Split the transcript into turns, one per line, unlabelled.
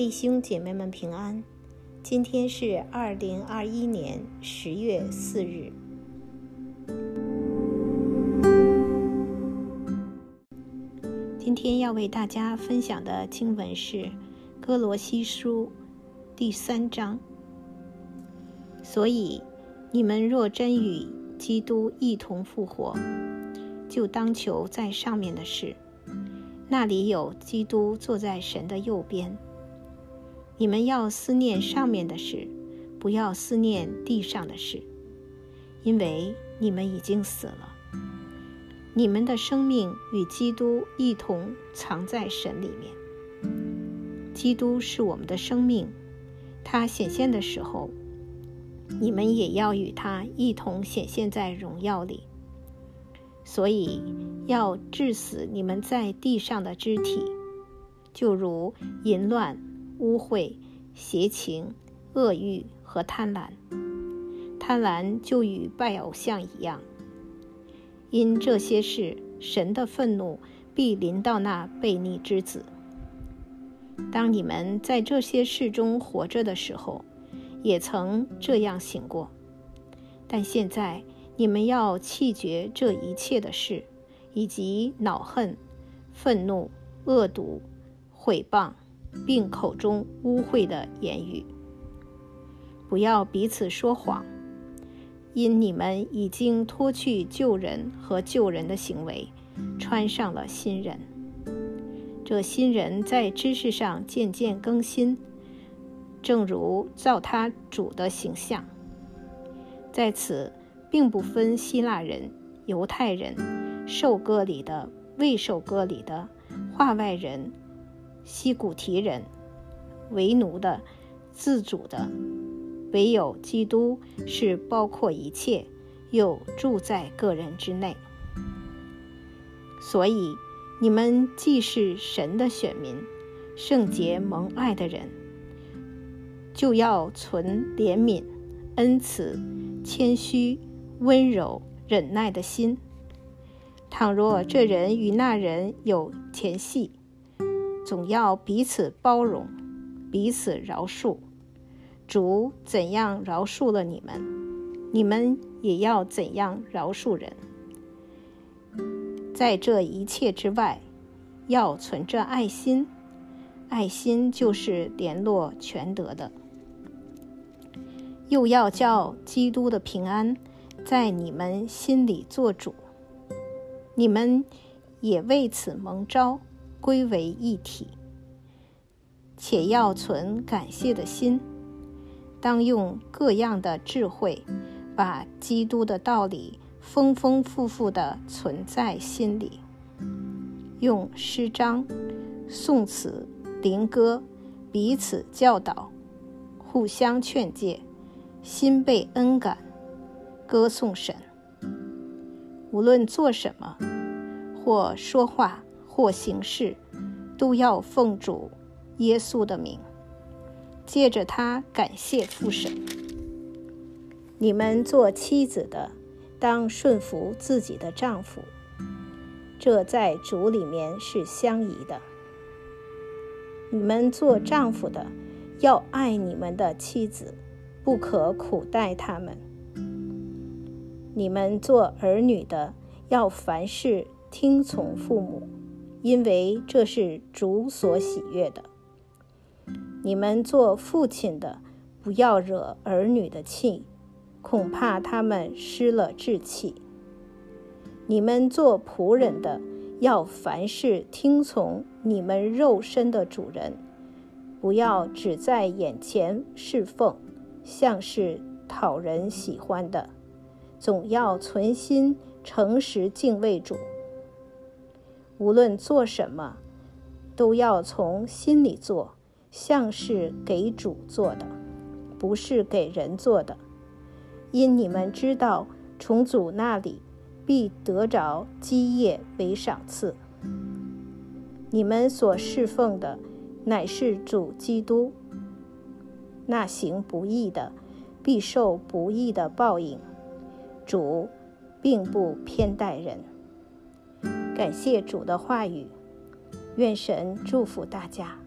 弟兄姐妹们平安。今天是二零二一年十月四日。今天要为大家分享的经文是《哥罗西书》第三章。所以，你们若真与基督一同复活，就当求在上面的事。那里有基督坐在神的右边。你们要思念上面的事，不要思念地上的事，因为你们已经死了。你们的生命与基督一同藏在神里面。基督是我们的生命，他显现的时候，你们也要与他一同显现在荣耀里。所以要致死你们在地上的肢体，就如淫乱、污秽、邪情、恶欲和贪婪。贪婪就与拜偶像一样。因这些事，神的愤怒必临到那悖逆之子。当你们在这些事中活着的时候，也曾这样醒过，但现在。你们要弃绝这一切的事，以及恼恨、愤怒、恶毒、毁谤，并口中污秽的言语。不要彼此说谎，因你们已经脱去旧人和旧人的行为，穿上了新人。这新人在知识上渐渐更新，正如造他主的形象。在此。并不分希腊人、犹太人、受割礼的、未受割礼的、化外人、西古提人、为奴的、自主的，唯有基督是包括一切，又住在个人之内。所以，你们既是神的选民，圣洁蒙爱的人，就要存怜悯、恩慈、谦虚。温柔忍耐的心。倘若这人与那人有前隙，总要彼此包容，彼此饶恕。主怎样饶恕了你们，你们也要怎样饶恕人。在这一切之外，要存着爱心。爱心就是联络全德的。又要叫基督的平安。在你们心里做主，你们也为此蒙召，归为一体。且要存感谢的心，当用各样的智慧，把基督的道理丰丰富富的存在心里。用诗章、颂词、灵歌彼此教导，互相劝诫，心被恩感。歌颂神，无论做什么，或说话，或行事，都要奉主耶稣的名，借着他感谢父神。你们做妻子的，当顺服自己的丈夫，这在主里面是相宜的。你们做丈夫的，要爱你们的妻子，不可苦待他们。你们做儿女的，要凡事听从父母，因为这是主所喜悦的。你们做父亲的，不要惹儿女的气，恐怕他们失了志气。你们做仆人的，要凡事听从你们肉身的主人，不要只在眼前侍奉，像是讨人喜欢的。总要存心诚实敬畏主。无论做什么，都要从心里做，像是给主做的，不是给人做的。因你们知道，从主那里必得着基业为赏赐。你们所侍奉的乃是主基督。那行不义的，必受不义的报应。主并不偏待人。感谢主的话语，愿神祝福大家。